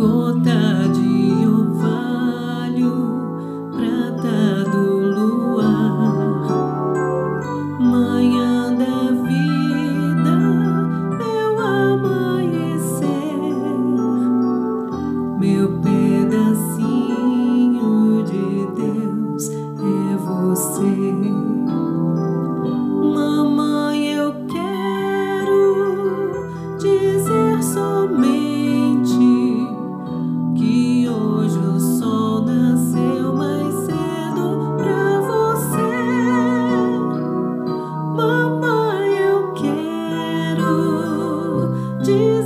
gota do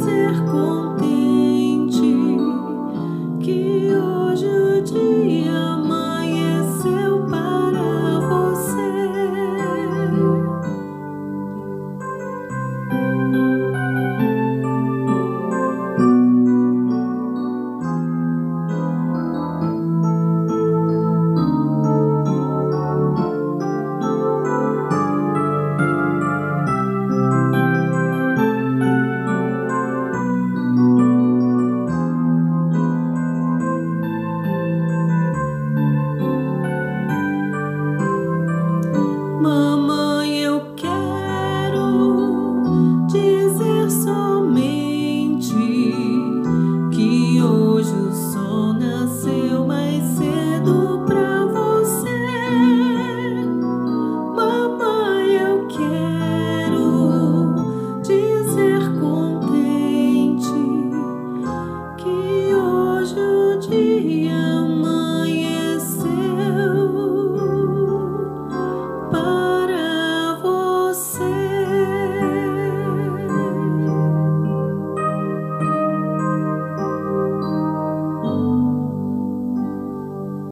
So